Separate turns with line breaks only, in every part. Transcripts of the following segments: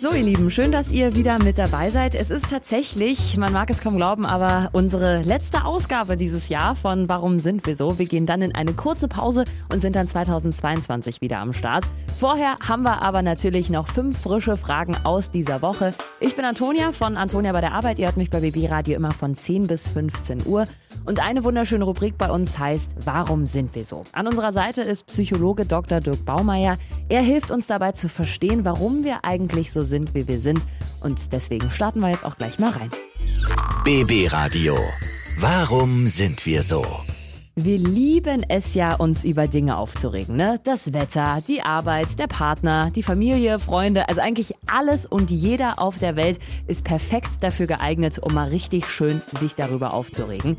So, ihr Lieben, schön, dass ihr wieder mit dabei seid. Es ist tatsächlich, man mag es kaum glauben, aber unsere letzte Ausgabe dieses Jahr von Warum sind wir so? Wir gehen dann in eine kurze Pause und sind dann 2022 wieder am Start. Vorher haben wir aber natürlich noch fünf frische Fragen aus dieser Woche. Ich bin Antonia von Antonia bei der Arbeit. Ihr hört mich bei BB Radio immer von 10 bis 15 Uhr. Und eine wunderschöne Rubrik bei uns heißt Warum sind wir so? An unserer Seite ist Psychologe Dr. Dirk Baumeier. Er hilft uns dabei zu verstehen, warum wir eigentlich so sind, wie wir sind. Und deswegen starten wir jetzt auch gleich mal rein.
BB Radio. Warum sind wir so?
Wir lieben es ja, uns über Dinge aufzuregen. Ne? Das Wetter, die Arbeit, der Partner, die Familie, Freunde, also eigentlich alles und jeder auf der Welt ist perfekt dafür geeignet, um mal richtig schön sich darüber aufzuregen.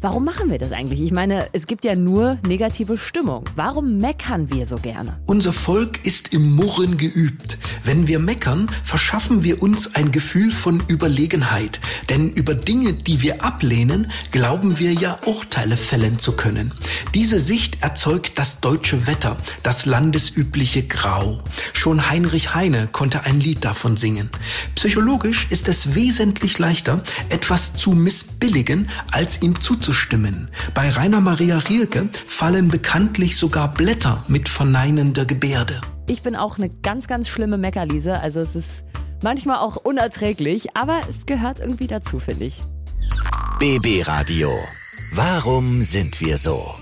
Warum machen wir das eigentlich? Ich meine, es gibt ja nur negative Stimmung. Warum meckern wir so gerne?
Unser Volk ist im Murren geübt. Wenn wir meckern, verschaffen wir uns ein Gefühl von Überlegenheit. Denn über Dinge, die wir ablehnen, glauben wir ja Urteile fällen zu können. Diese Sicht erzeugt das deutsche Wetter, das landesübliche Grau. Schon Heinrich Heine konnte ein Lied davon singen. Psychologisch ist es wesentlich leichter, etwas zu missbilligen, als ihm zuzustimmen. Bei Rainer Maria Rilke fallen bekanntlich sogar Blätter mit verneinender Gebärde.
Ich bin auch eine ganz, ganz schlimme Meckerliese. Also es ist manchmal auch unerträglich, aber es gehört irgendwie dazu, finde ich.
BB Radio. Warum sind wir so?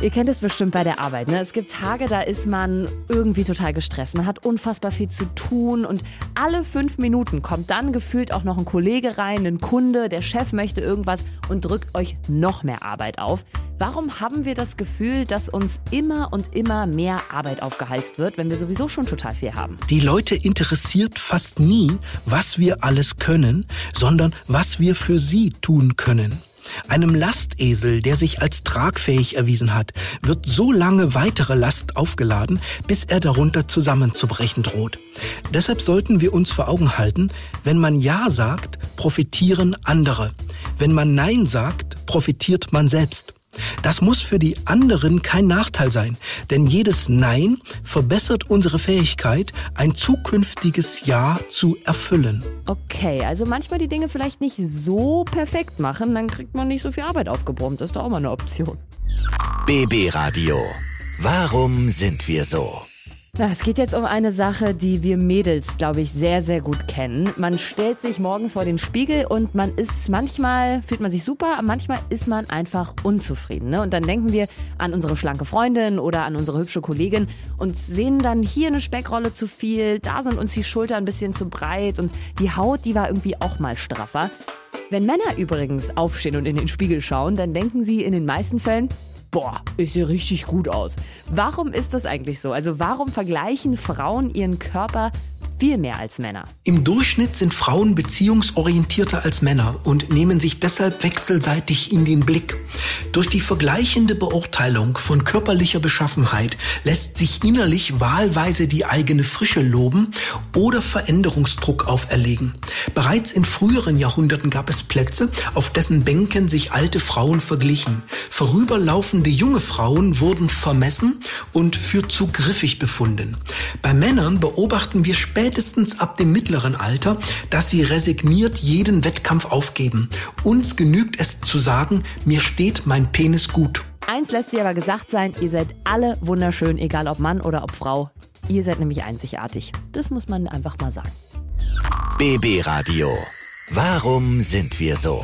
Ihr kennt es bestimmt bei der Arbeit. Ne? Es gibt Tage, da ist man irgendwie total gestresst. Man hat unfassbar viel zu tun und alle fünf Minuten kommt dann gefühlt auch noch ein Kollege rein, ein Kunde, der Chef möchte irgendwas und drückt euch noch mehr Arbeit auf. Warum haben wir das Gefühl, dass uns immer und immer mehr Arbeit aufgeheizt wird, wenn wir sowieso schon total viel haben?
Die Leute interessiert fast nie, was wir alles können, sondern was wir für sie tun können. Einem Lastesel, der sich als tragfähig erwiesen hat, wird so lange weitere Last aufgeladen, bis er darunter zusammenzubrechen droht. Deshalb sollten wir uns vor Augen halten, wenn man Ja sagt, profitieren andere. Wenn man Nein sagt, profitiert man selbst. Das muss für die anderen kein Nachteil sein, denn jedes Nein verbessert unsere Fähigkeit, ein zukünftiges Ja zu erfüllen.
Okay, also manchmal die Dinge vielleicht nicht so perfekt machen, dann kriegt man nicht so viel Arbeit aufgebrummt. Das ist doch auch mal eine Option.
BB Radio. Warum sind wir so?
Es geht jetzt um eine Sache, die wir Mädels, glaube ich, sehr, sehr gut kennen. Man stellt sich morgens vor den Spiegel und man ist manchmal, fühlt man sich super, manchmal ist man einfach unzufrieden. Ne? Und dann denken wir an unsere schlanke Freundin oder an unsere hübsche Kollegin und sehen dann hier eine Speckrolle zu viel, da sind uns die Schultern ein bisschen zu breit und die Haut, die war irgendwie auch mal straffer. Wenn Männer übrigens aufstehen und in den Spiegel schauen, dann denken sie in den meisten Fällen, boah, ich sehe richtig gut aus. Warum ist das eigentlich so? Also warum vergleichen Frauen ihren Körper viel mehr als Männer.
Im Durchschnitt sind Frauen beziehungsorientierter als Männer und nehmen sich deshalb wechselseitig in den Blick. Durch die vergleichende Beurteilung von körperlicher Beschaffenheit lässt sich innerlich wahlweise die eigene Frische loben oder Veränderungsdruck auferlegen. Bereits in früheren Jahrhunderten gab es Plätze, auf dessen Bänken sich alte Frauen verglichen. Vorüberlaufende junge Frauen wurden vermessen und für zu griffig befunden. Bei Männern beobachten wir später spätestens ab dem mittleren Alter, dass sie resigniert jeden Wettkampf aufgeben. Uns genügt es zu sagen, mir steht mein Penis gut.
Eins lässt sich aber gesagt sein, ihr seid alle wunderschön, egal ob Mann oder ob Frau. Ihr seid nämlich einzigartig. Das muss man einfach mal sagen.
BB Radio. Warum sind wir so?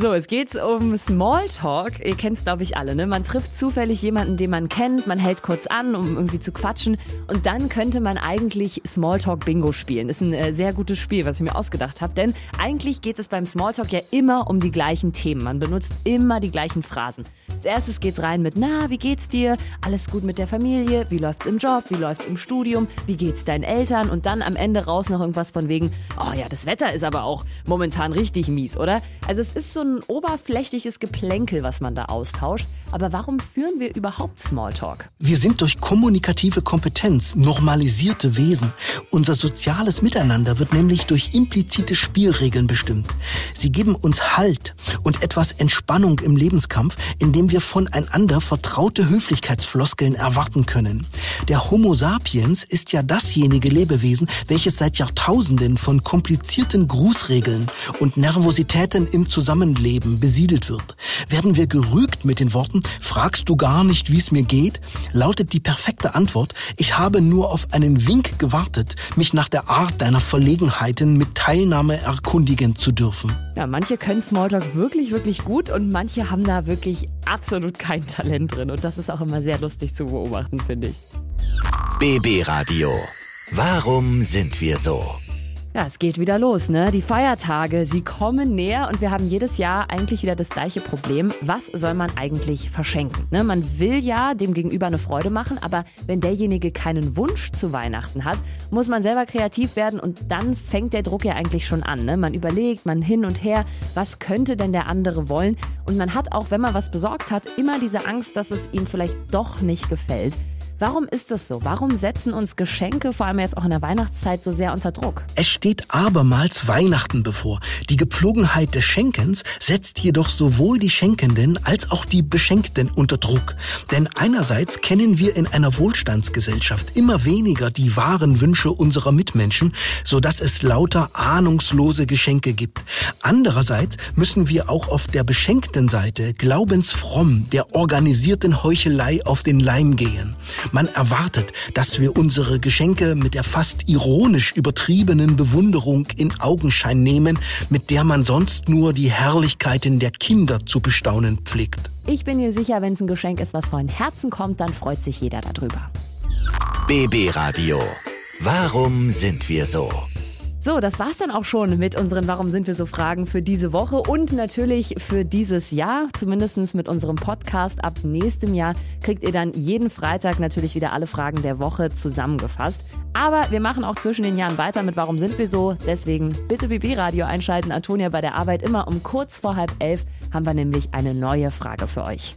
So, es geht um Smalltalk. Ihr kennt es, glaube ich, alle. Ne? Man trifft zufällig jemanden, den man kennt, man hält kurz an, um irgendwie zu quatschen. Und dann könnte man eigentlich Smalltalk-Bingo spielen. Ist ein äh, sehr gutes Spiel, was ich mir ausgedacht habe. Denn eigentlich geht es beim Smalltalk ja immer um die gleichen Themen. Man benutzt immer die gleichen Phrasen. Als erstes geht's rein mit, na, wie geht's dir? Alles gut mit der Familie? Wie läuft's im Job? Wie läuft's im Studium? Wie geht's deinen Eltern? Und dann am Ende raus noch irgendwas von wegen, oh ja, das Wetter ist aber auch momentan richtig mies, oder? Also es ist so ein oberflächliches Geplänkel, was man da austauscht. Aber warum führen wir überhaupt Smalltalk?
Wir sind durch kommunikative Kompetenz normalisierte Wesen. Unser soziales Miteinander wird nämlich durch implizite Spielregeln bestimmt. Sie geben uns Halt und etwas Entspannung im Lebenskampf, indem wir voneinander vertraute Höflichkeitsfloskeln erwarten können. Der Homo sapiens ist ja dasjenige Lebewesen, welches seit Jahrtausenden von komplizierten Grußregeln und Nervositäten im Zusammenleben besiedelt wird. Werden wir gerügt mit den Worten, fragst du gar nicht, wie es mir geht, lautet die perfekte Antwort, ich habe nur auf einen Wink gewartet, mich nach der Art deiner Verlegenheiten mit Teilnahme erkundigen zu dürfen.
Ja, manche können Smalltalk wirklich, wirklich gut und manche haben da wirklich absolut kein Talent drin. Und das ist auch immer sehr lustig zu beobachten, finde ich.
BB Radio. Warum sind wir so?
Ja, es geht wieder los, ne? Die Feiertage, sie kommen näher und wir haben jedes Jahr eigentlich wieder das gleiche Problem. Was soll man eigentlich verschenken? Ne? Man will ja dem Gegenüber eine Freude machen, aber wenn derjenige keinen Wunsch zu Weihnachten hat, muss man selber kreativ werden und dann fängt der Druck ja eigentlich schon an. Ne? Man überlegt, man hin und her, was könnte denn der andere wollen? Und man hat auch, wenn man was besorgt hat, immer diese Angst, dass es ihm vielleicht doch nicht gefällt. Warum ist das so? Warum setzen uns Geschenke, vor allem jetzt auch in der Weihnachtszeit, so sehr unter Druck?
Es steht abermals Weihnachten bevor. Die Gepflogenheit des Schenkens setzt jedoch sowohl die Schenkenden als auch die Beschenkten unter Druck. Denn einerseits kennen wir in einer Wohlstandsgesellschaft immer weniger die wahren Wünsche unserer Mitmenschen, so dass es lauter ahnungslose Geschenke gibt. Andererseits müssen wir auch auf der beschenkten Seite glaubensfromm der organisierten Heuchelei auf den Leim gehen. Man erwartet, dass wir unsere Geschenke mit der fast ironisch übertriebenen Bewunderung in Augenschein nehmen, mit der man sonst nur die Herrlichkeiten der Kinder zu bestaunen pflegt.
Ich bin mir sicher, wenn es ein Geschenk ist, was von Herzen kommt, dann freut sich jeder darüber.
BB Radio. Warum sind wir so?
So, das war's dann auch schon mit unseren Warum sind wir so Fragen für diese Woche und natürlich für dieses Jahr. Zumindest mit unserem Podcast. Ab nächstem Jahr kriegt ihr dann jeden Freitag natürlich wieder alle Fragen der Woche zusammengefasst. Aber wir machen auch zwischen den Jahren weiter mit Warum sind wir so? Deswegen bitte BB Radio einschalten. Antonia bei der Arbeit immer um kurz vor halb elf haben wir nämlich eine neue Frage für euch.